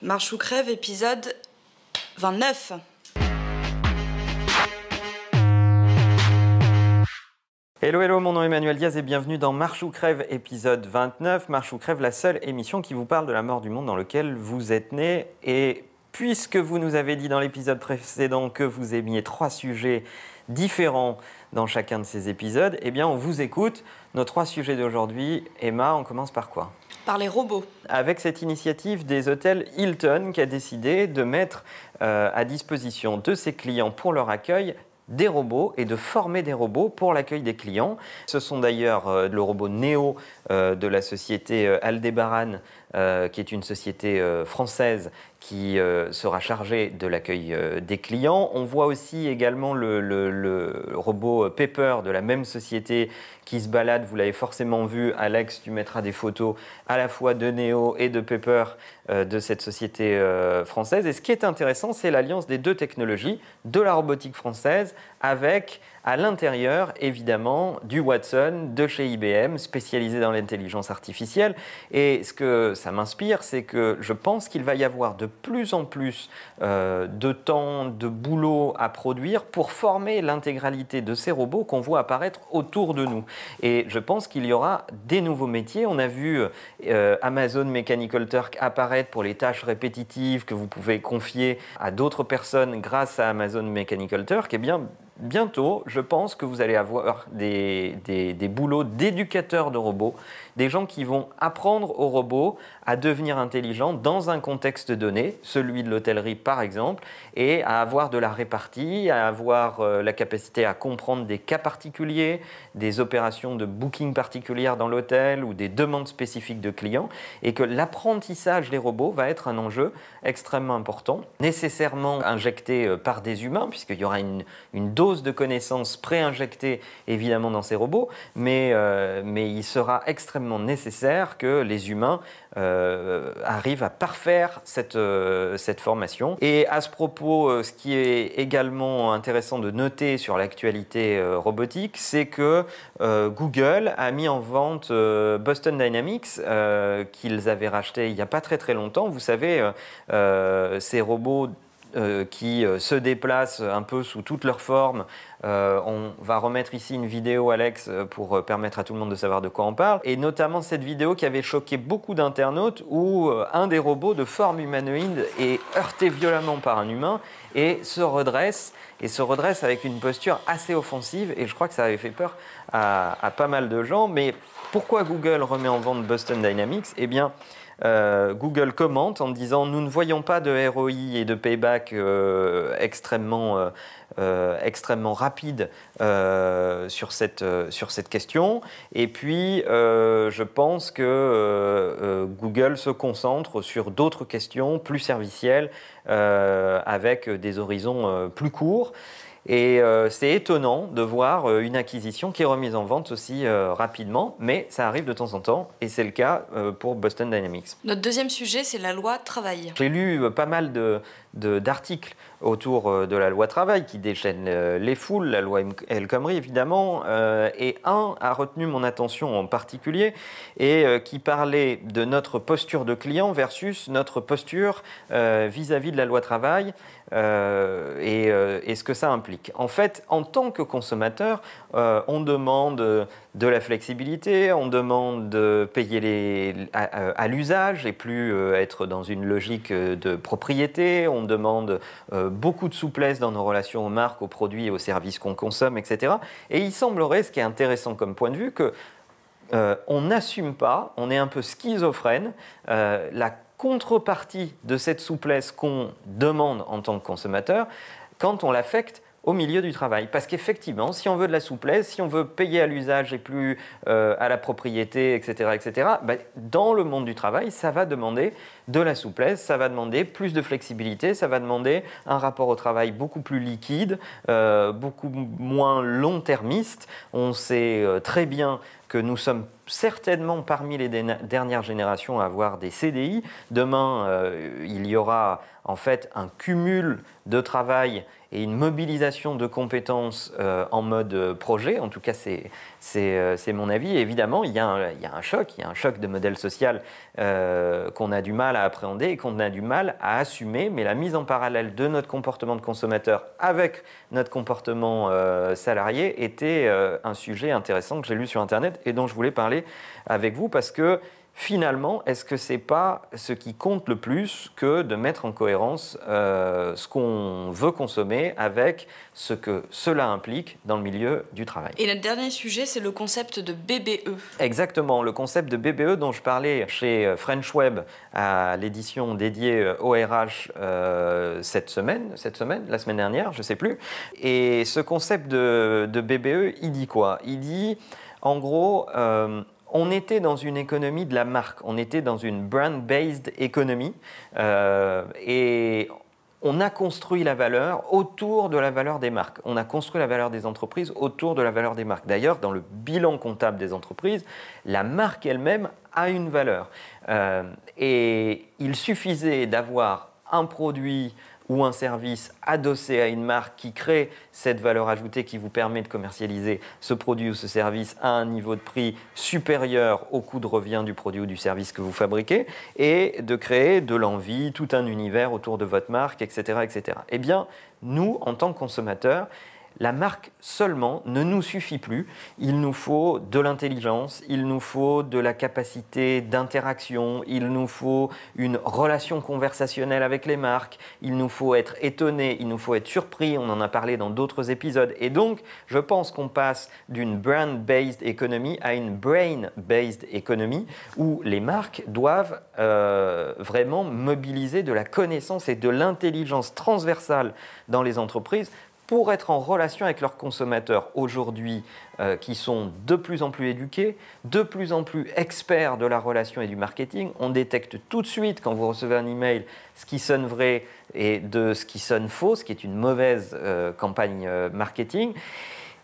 Marche ou crève, épisode 29. Hello, hello, mon nom est Emmanuel Diaz et bienvenue dans Marche ou Crève, épisode 29. Marche ou Crève, la seule émission qui vous parle de la mort du monde dans lequel vous êtes né. Et puisque vous nous avez dit dans l'épisode précédent que vous aimiez trois sujets différents dans chacun de ces épisodes, eh bien, on vous écoute. Nos trois sujets d'aujourd'hui, Emma, on commence par quoi? Les robots. avec cette initiative des hôtels Hilton qui a décidé de mettre euh, à disposition de ses clients pour leur accueil des robots et de former des robots pour l'accueil des clients. Ce sont d'ailleurs euh, le robot Neo euh, de la société Aldebaran, qui est une société française qui euh, sera chargée de l'accueil euh, des clients. On voit aussi également le, robot Pepper de la même société qui se balade. Vous l'avez forcément vu, Alex, tu mettras des photos à la fois de Neo et de Pepper euh, de cette société euh, française. Et ce qui est intéressant, c'est l'alliance des deux technologies, de la robotique française avec à l'intérieur, évidemment, du Watson de chez IBM, spécialisé dans l'intelligence artificielle. Et ce que ça m'inspire, c'est que je pense qu'il va y avoir de plus en plus euh, de temps, de boulot à produire pour former l'intégralité de ces robots qu'on voit apparaître autour de nous. Et je pense qu'il y aura des nouveaux métiers. On a vu euh, Amazon Mechanical Turk apparaître pour les tâches répétitives que vous pouvez confier à d'autres personnes grâce à Amazon Mechanical Turk. Eh bien, bientôt, je pense que vous allez avoir des, des, boulots d'éducateurs de robots, des gens qui vont apprendre aux robots à devenir intelligents dans un contexte donné, celui de l'hôtellerie par exemple, et à avoir de la répartie, à avoir euh, la capacité à comprendre des cas particuliers, des opérations de booking particulières dans l'hôtel ou des demandes spécifiques de clients, et que l'apprentissage des robots va être un enjeu extrêmement important, nécessairement injecté euh, par des humains, puisqu'il y aura une, dose de connaissances pré-injectée évidemment dans ces robots, mais, euh, mais il sera extrêmement nécessaire que les humains euh, arrivent à parfaire cette, euh, cette formation. Et à ce propos, euh, ce qui est également intéressant de noter sur l'actualité robotique, c'est que Google a mis en vente Boston Dynamics, qu'ils avaient racheté il n'y a pas très très longtemps. Vous savez, ces robots euh, qui euh, se déplacent un peu sous toutes leurs formes. Euh, on va remettre ici une vidéo, Alex, pour permettre à tout le monde de savoir de quoi on parle. Et notamment cette vidéo qui avait choqué beaucoup d'internautes où un des robots de forme humanoïde est heurté violemment par un humain et se redresse, et se redresse avec une posture assez offensive. Et je crois que ça avait fait peur à, à pas mal de gens. Mais pourquoi Google remet en vente Boston Dynamics? Eh bien, euh, Google commente en disant nous ne voyons pas de ROI et de payback euh, extrêmement, euh, extrêmement rapide sur, cette, sur cette question. Et puis, je pense que Google se concentre sur d'autres questions plus servicielles avec des horizons plus courts. Et euh, c'est étonnant de voir euh, une acquisition qui est remise en vente aussi euh, rapidement, mais ça arrive de temps en temps, et c'est le cas pour Boston Dynamics. Notre deuxième sujet, c'est la loi travail. J'ai lu pas mal de- d'articles autour euh, de la loi travail qui déchaîne euh, les foules, la loi El Khomri évidemment, euh, et un a retenu mon attention en particulier et qui parlait de notre posture de client versus notre posture vis-à-vis de la loi travail et, ce que ça implique. En fait, en tant que consommateur, on demande de la flexibilité, on demande de payer les, à, l'usage et plus être dans une logique de propriété, demande euh, beaucoup de souplesse dans nos relations aux marques, aux produits et aux services qu'on consomme, etc. Et il semblerait, ce qui est intéressant comme point de vue, que euh, on n'assume pas, on est un peu schizophrène, euh, la contrepartie de cette souplesse qu'on demande en tant que consommateur quand on l'affecte au milieu du travail. Parce qu'effectivement, si on veut de la souplesse, si on veut payer à l'usage et plus euh, à la propriété, etc., etc., bah, dans le monde du travail, ça va demander de la souplesse, ça va demander plus de flexibilité, ça va demander un rapport au travail beaucoup plus liquide, euh, beaucoup moins long-termiste. On sait euh, très bien que nous sommes certainement parmi les dernières générations à avoir des CDI. Demain, euh, il y aura en fait un cumul de travail et une mobilisation de compétences euh, en mode euh, projet. En tout cas, c'est c'est mon avis. Évidemment, il y, a un, il y a un choc, il y a un choc de modèle social qu'on a du mal à appréhender et qu'on a du mal à assumer, mais la mise en parallèle de notre comportement de consommateur avec notre comportement salarié était un sujet intéressant que j'ai lu sur Internet et dont je voulais parler avec vous parce que finalement, est-ce que ce n'est pas ce qui compte le plus que de mettre en cohérence euh, ce qu'on veut consommer avec ce que cela implique dans le milieu du travail? Et notre dernier sujet, c'est le concept de BBE. Exactement, le concept de BBE dont je parlais chez euh, French Web à l'édition dédiée au RH euh, cette semaine, cette semaine, la semaine dernière, je ne sais plus. Et ce concept de, de, BBE, il dit quoi? Il dit, en gros, on était dans une économie de la marque, on était dans une brand-based economy euh, et on a construit la valeur autour de la valeur des marques. On a construit la valeur des entreprises autour de la valeur des marques. D'ailleurs, dans le bilan comptable des entreprises, la marque elle-même a une valeur. Euh, et il suffisait d'avoir un produit ou un service adossé à une marque qui crée cette valeur ajoutée qui vous permet de commercialiser ce produit ou ce service à un niveau de prix supérieur au coût de revient du produit ou du service que vous fabriquez et de créer de l'envie, tout un univers autour de votre marque, etc. etc. Eh bien, nous, en tant que consommateurs, la marque seulement ne nous suffit plus. Il nous faut de l'intelligence, il nous faut de la capacité d'interaction, il nous faut une relation conversationnelle avec les marques, il nous faut être étonné, il nous faut être surpris, on en a parlé dans d'autres épisodes. Et donc, je pense qu'on passe d'une brand-based economy à une brain-based economy où les marques doivent euh, vraiment mobiliser de la connaissance et de l'intelligence transversale dans les entreprises pour être en relation avec leurs consommateurs aujourd'hui euh, qui sont de plus en plus éduqués, de plus en plus experts de la relation et du marketing. On détecte tout de suite quand vous recevez un email ce qui sonne vrai et de ce qui sonne faux, ce qui est une mauvaise euh, campagne euh, marketing.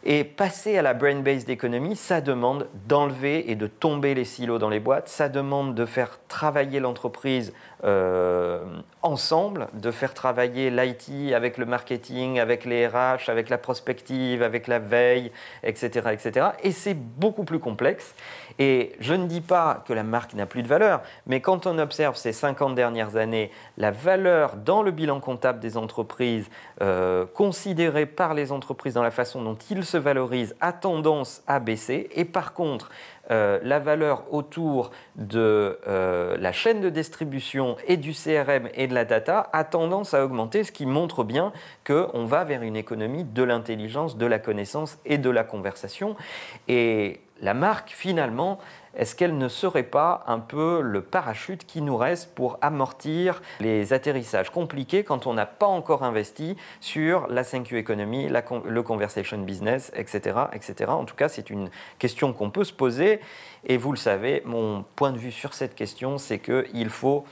Et passer à la brain-based economy, ça demande d'enlever et de tomber les silos dans les boîtes, ça demande de faire travailler l'entreprise euh, ensemble, de faire travailler l'IT avec le marketing, avec les RH, avec la prospective, avec la veille, etc. etc. Et c'est beaucoup plus complexe. Et je ne dis pas que la marque n'a plus de valeur, mais quand on observe ces 50 dernières années, la valeur dans le bilan comptable des entreprises, euh, considérée par les entreprises dans la façon dont ils se valorisent, a tendance à baisser. Et par contre, euh, la valeur autour de euh, la chaîne de distribution et du CRM et de la data a tendance à augmenter, ce qui montre bien qu'on va vers une économie de l'intelligence, de la connaissance et de la conversation. La marque, finalement, est-ce qu'elle ne serait pas un peu le parachute qui nous reste pour amortir les atterrissages compliqués quand on n'a pas encore investi sur la 5Q Economy, le conversation business, etc., etc. En tout cas, c'est une question qu'on peut se poser. Et vous le savez, mon point de vue sur cette question, c'est qu'il faut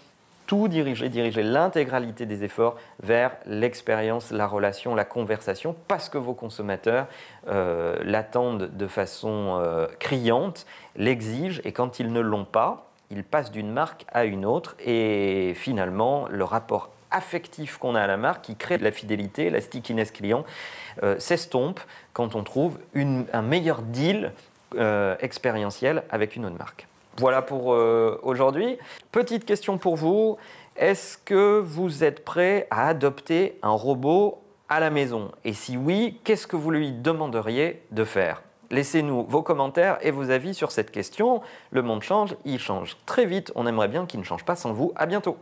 tout diriger, diriger l'intégralité des efforts vers l'expérience, la relation, la conversation, parce que vos consommateurs euh, l'attendent de façon euh, criante, l'exigent, et quand ils ne l'ont pas, ils passent d'une marque à une autre, et finalement, le rapport affectif qu'on a à la marque, qui crée de la fidélité, la stickiness client, euh, s'estompe quand on trouve un meilleur deal expérientiel avec une autre marque. Voilà pour euh, aujourd'hui. Petite question pour vous. Est-ce que vous êtes prêt à adopter un robot à la maison? Et si oui, qu'est-ce que vous lui demanderiez de faire? Laissez-nous vos commentaires et vos avis sur cette question. Le monde change, il change très vite. On aimerait bien qu'il ne change pas sans vous. À bientôt.